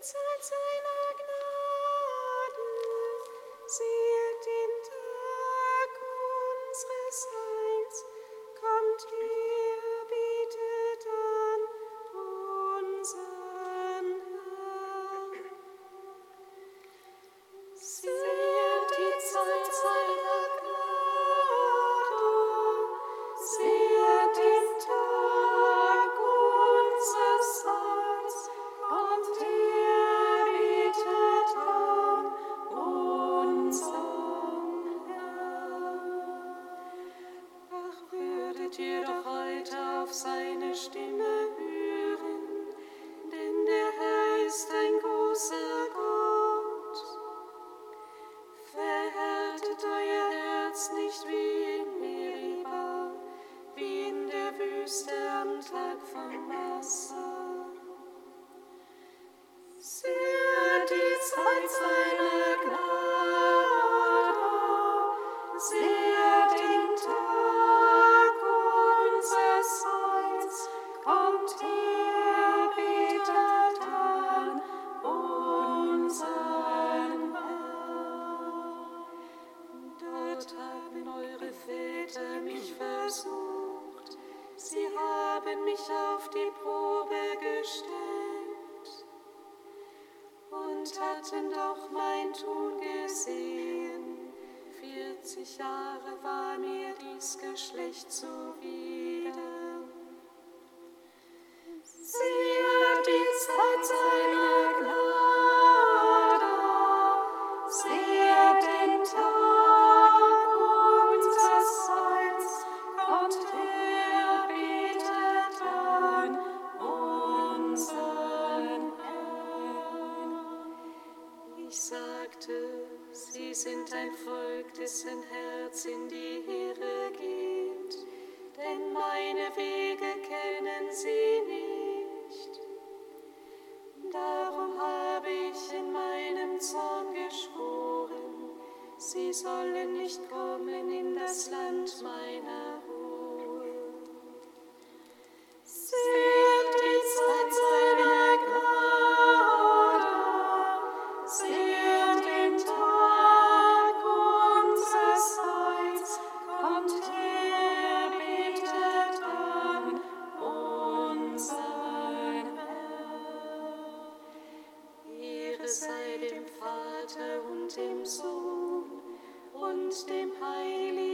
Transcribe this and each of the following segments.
Zeit seiner Gnaden. Sie Vater und dem Sohn und dem Heiligen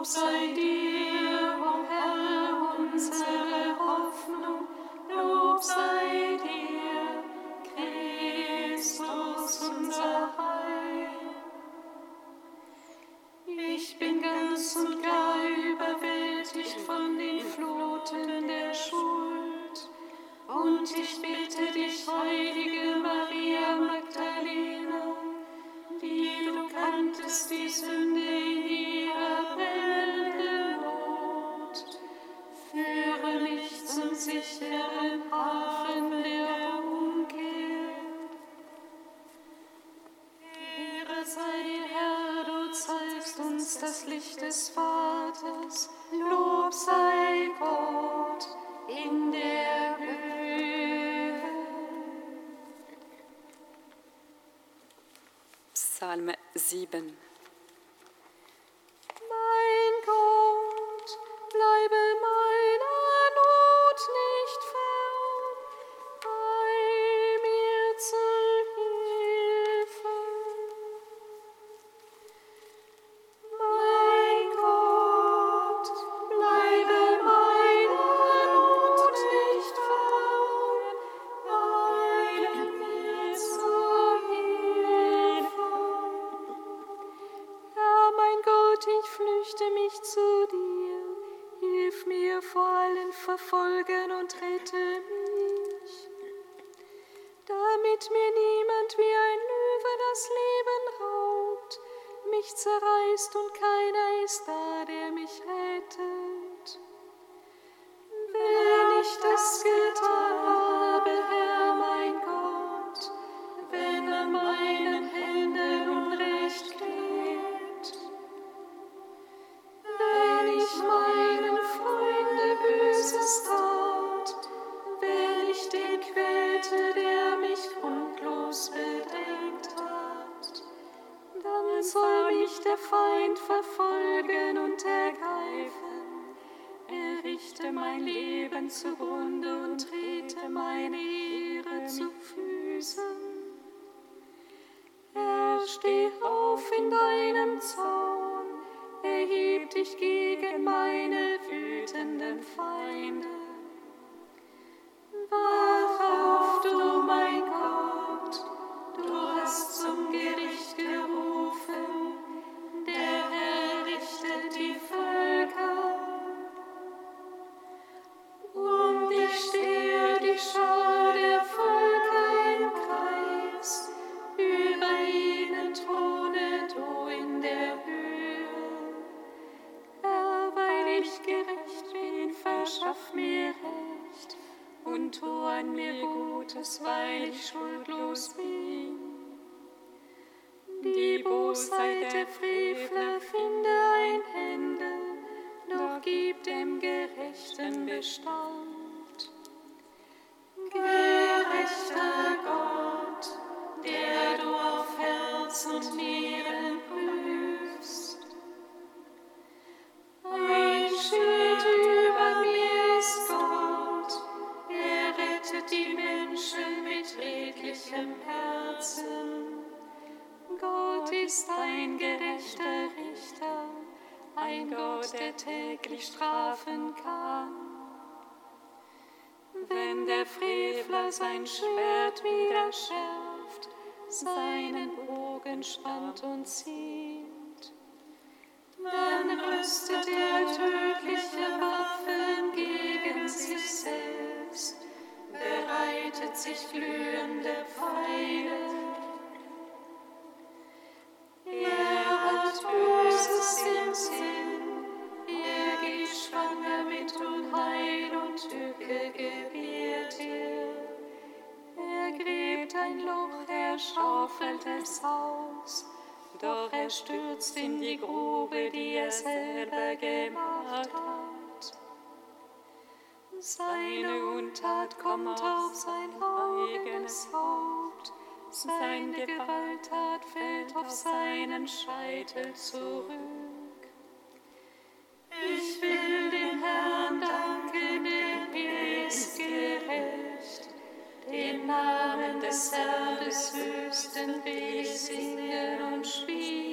upside down. Psalm 7. and so. Jesus, weil ich schuldlos bin. Die Bosheit der Frieden sein Schwert wieder schärft, seinen Bogen spannt und zieht. Dann rüstet er tödliche Waffen gegen sich selbst, bereitet sich glühende Pfeile. Er hat Böses im Sinn, er geht schwanger mit Unheil und Tücke gewinnt schaufelt es aus, doch er stürzt in die Grube, die er selber gemacht hat. Seine Untat kommt auf sein eigenes Haupt, seine Gewalttat fällt auf seinen Scheitel zurück. Ich will Den Namen des Herrn des Höchsten will ich singen und spielen.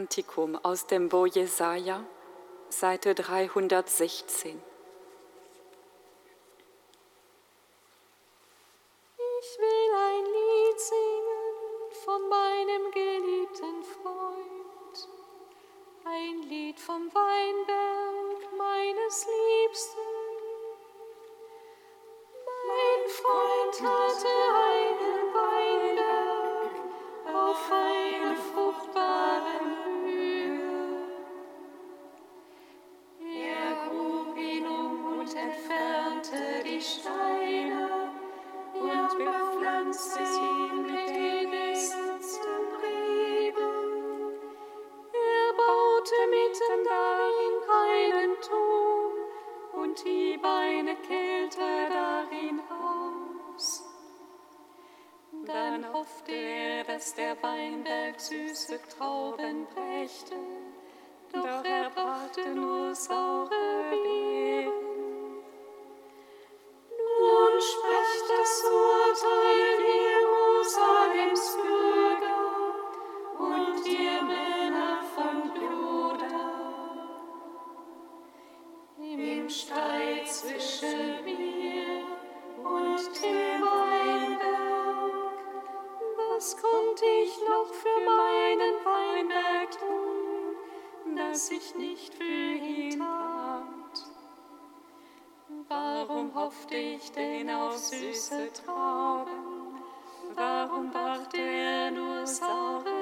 Kantikum aus dem Bo Jesaja, Seite 316. Im Streit zwischen mir und dem Weinberg, was konnte ich noch für meinen Weinberg tun, dass ich nicht für ihn tat? Warum hoffte ich denn auf süße Trauben? Warum brachte er nur saure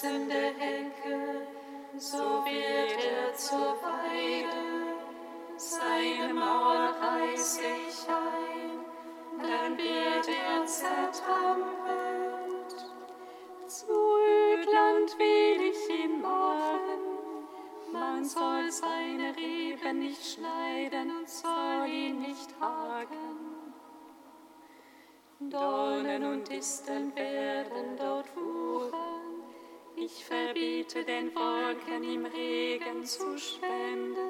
seine schützende Hecke, so wird er zur Weide. Seine Mauer reiße ich ein, dann wird er zertrampelt. Zu Ödland will ich ihn machen, man soll seine Reben nicht schneiden und soll ihn nicht haken. Dornen und Disteln werden dort wuchern. Ich verbiete den Wolken im Regen zu spenden.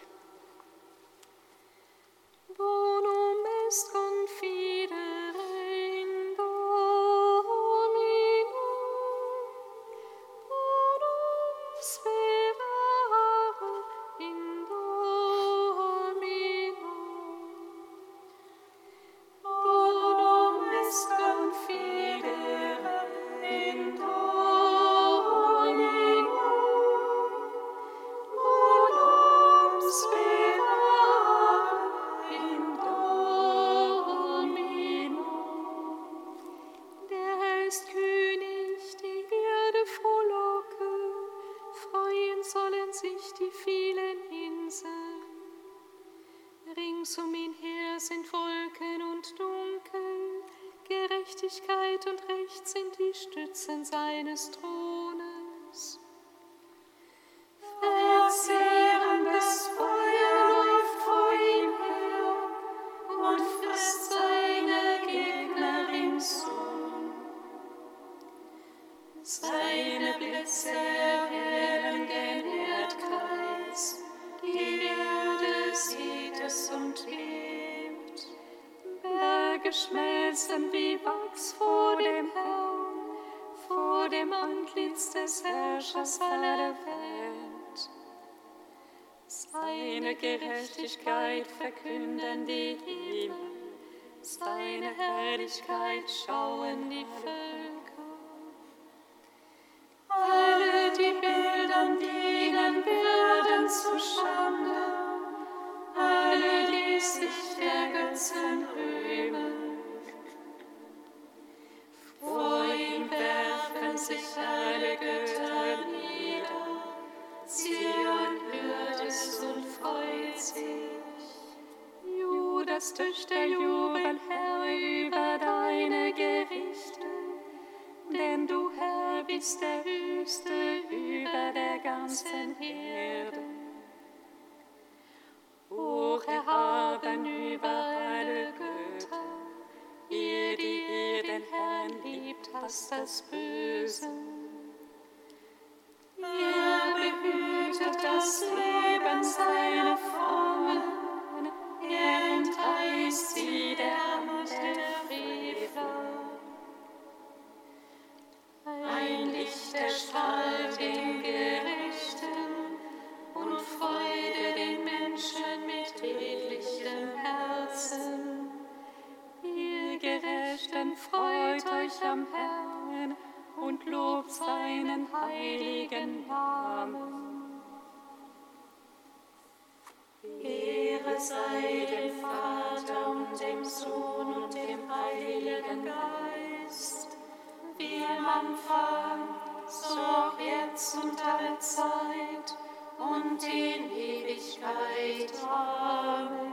Rings um ihn her sind Wolken und Dunkel, Gerechtigkeit und Recht sind die Stützen seines Thrones. Herrlichkeit schauen die Völker. Alle, die Bildern dienen, werden zu Schande, alle, die sich der Götzen rühmen. Denn du, Herr, bist der Höchste über der ganzen Erde. Hoch erhaben über alle Götter, ihr, die ihr den Herrn liebt, hasst das Böse. Licht erstrahlt den Gerechten und Freude den Menschen mit redlichem Herzen. Ihr Gerechten freut euch am Herrn und lobt seinen heiligen Namen. Ehre sei dem Vater und dem Sohn und dem Heiligen Geist, wie am Anfang, so auch jetzt und alle Zeit und in Ewigkeit. Amen.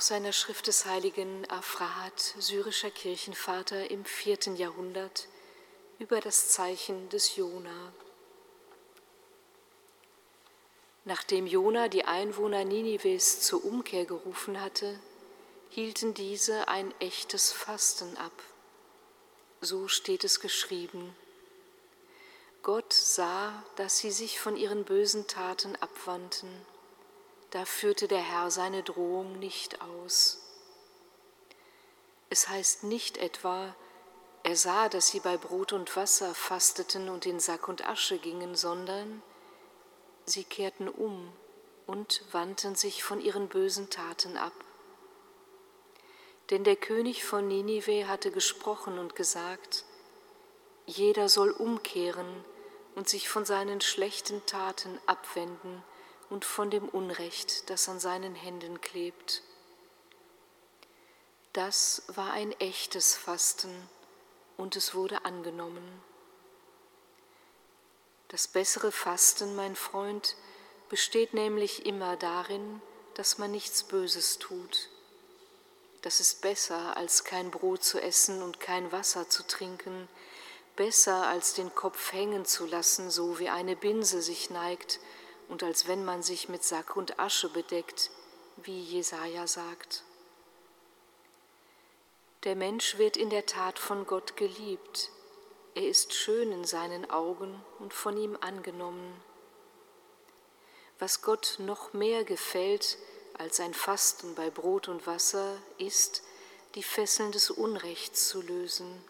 Aus einer Schrift des heiligen Afrahat, syrischer Kirchenvater im vierten Jahrhundert, über das Zeichen des Jona. Nachdem Jona die Einwohner Ninives zur Umkehr gerufen hatte, hielten diese ein echtes Fasten ab. So steht es geschrieben. Gott sah, dass sie sich von ihren bösen Taten abwandten da führte der Herr seine Drohung nicht aus. Es heißt nicht etwa, er sah, dass sie bei Brot und Wasser fasteten und in Sack und Asche gingen, sondern sie kehrten um und wandten sich von ihren bösen Taten ab. Denn der König von Ninive hatte gesprochen und gesagt, jeder soll umkehren und sich von seinen schlechten Taten abwenden und von dem Unrecht, das an seinen Händen klebt. Das war ein echtes Fasten und es wurde angenommen. Das bessere Fasten, mein Freund, besteht nämlich immer darin, dass man nichts Böses tut. Das ist besser, als kein Brot zu essen und kein Wasser zu trinken, besser, als den Kopf hängen zu lassen, so wie eine Binse sich neigt, und als wenn man sich mit Sack und Asche bedeckt, wie Jesaja sagt. Der Mensch wird in der Tat von Gott geliebt. Er ist schön in seinen Augen und von ihm angenommen. Was Gott noch mehr gefällt als ein Fasten bei Brot und Wasser, ist, die Fesseln des Unrechts zu lösen.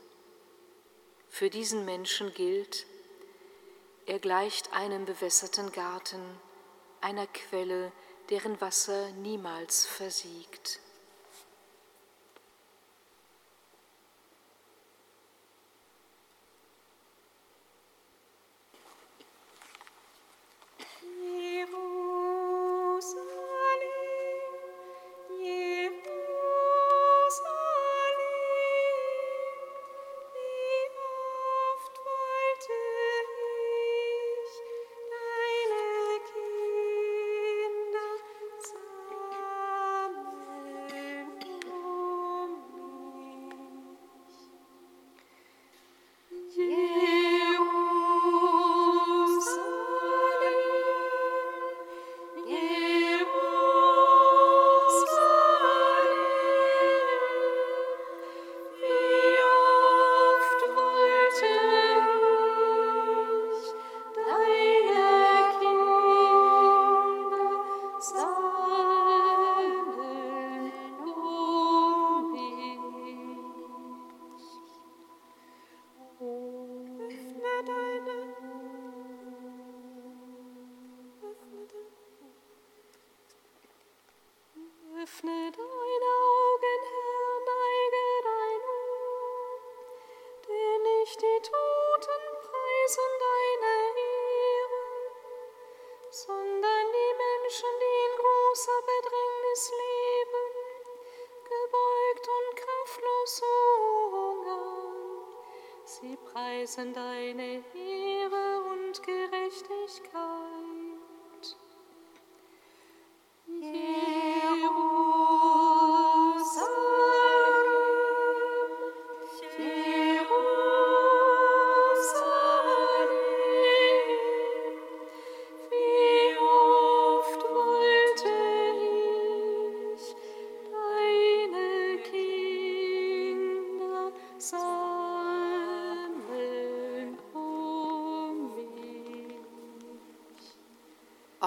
Für diesen Menschen gilt, er gleicht einem bewässerten Garten, einer Quelle, deren Wasser niemals versiegt. Hero. and I.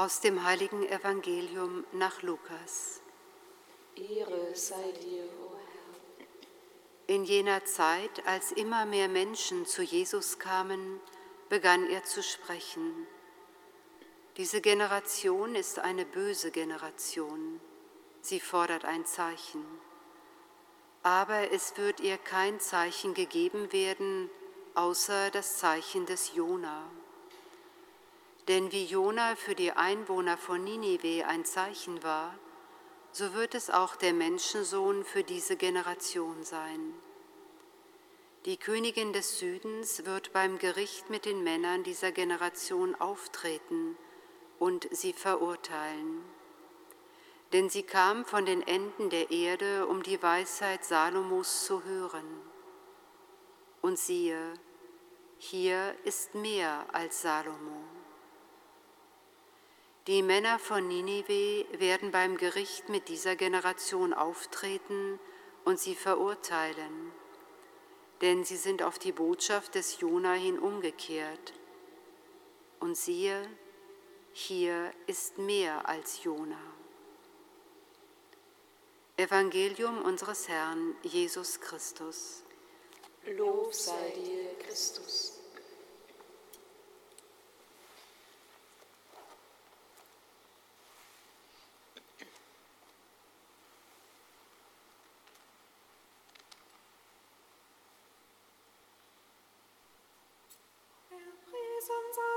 Aus dem heiligen Evangelium nach Lukas. Ehre sei dir, o Herr. In jener Zeit, als immer mehr Menschen zu Jesus kamen, begann er zu sprechen. Diese Generation ist eine böse Generation. Sie fordert ein Zeichen. Aber es wird ihr kein Zeichen gegeben werden, außer das Zeichen des Jona. Denn wie Jona für die Einwohner von Ninive ein Zeichen war, so wird es auch der Menschensohn für diese Generation sein. Die Königin des Südens wird beim Gericht mit den Männern dieser Generation auftreten und sie verurteilen. Denn sie kam von den Enden der Erde, um die Weisheit Salomos zu hören. Und siehe, hier ist mehr als Salomo. Die Männer von Ninive werden beim Gericht mit dieser Generation auftreten und sie verurteilen, denn sie sind auf die Botschaft des Jona hin umgekehrt. Und siehe, hier ist mehr als Jona. Evangelium unseres Herrn Jesus Christus. Lob sei dir, Christus. presence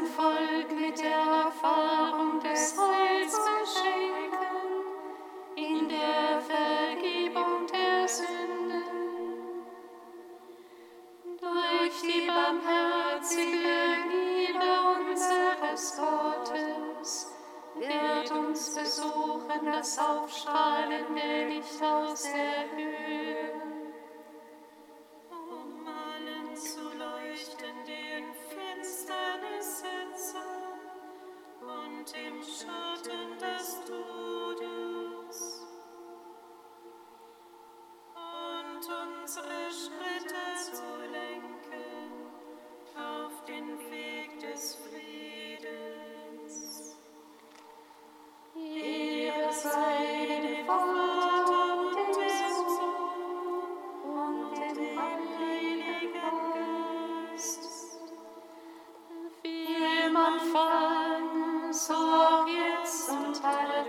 wird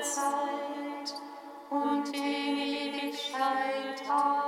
Zeit und Ewigkeit. Amen.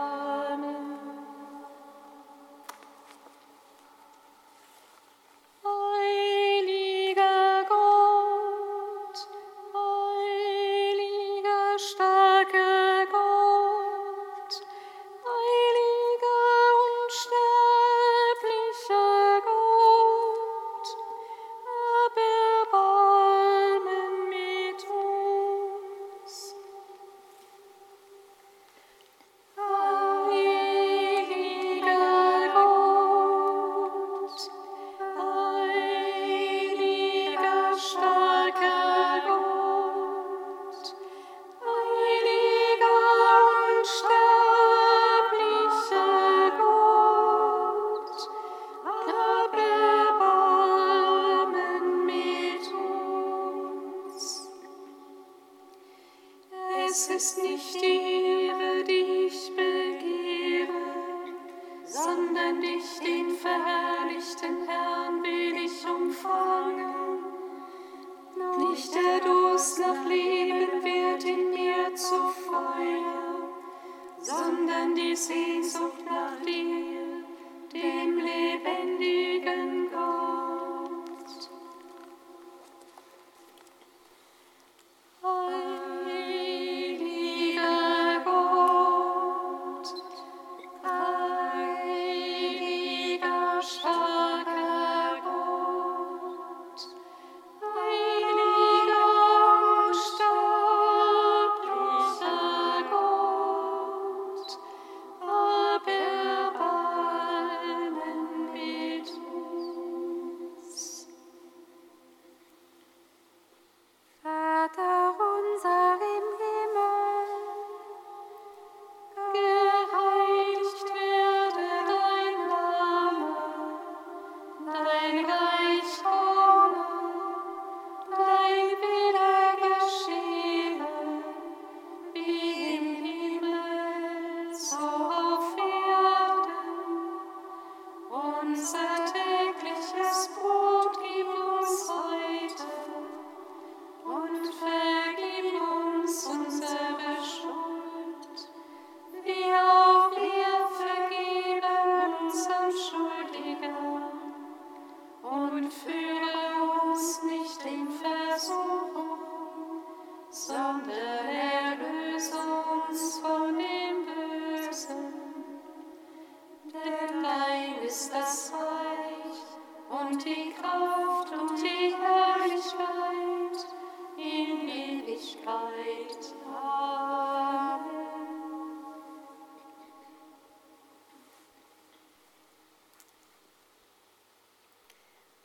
es ist nicht die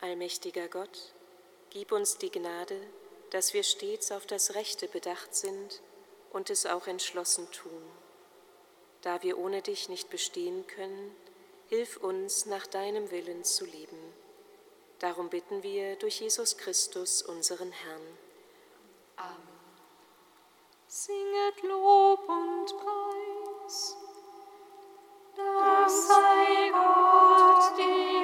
Allmächtiger Gott, gib uns die Gnade, dass wir stets auf das Rechte bedacht sind und es auch entschlossen tun. Da wir ohne dich nicht bestehen können, hilf uns, nach deinem Willen zu leben. Darum bitten wir durch Jesus Christus, unseren Herrn. Amen. Singet Lob und Preis. Das sei Gott, dir.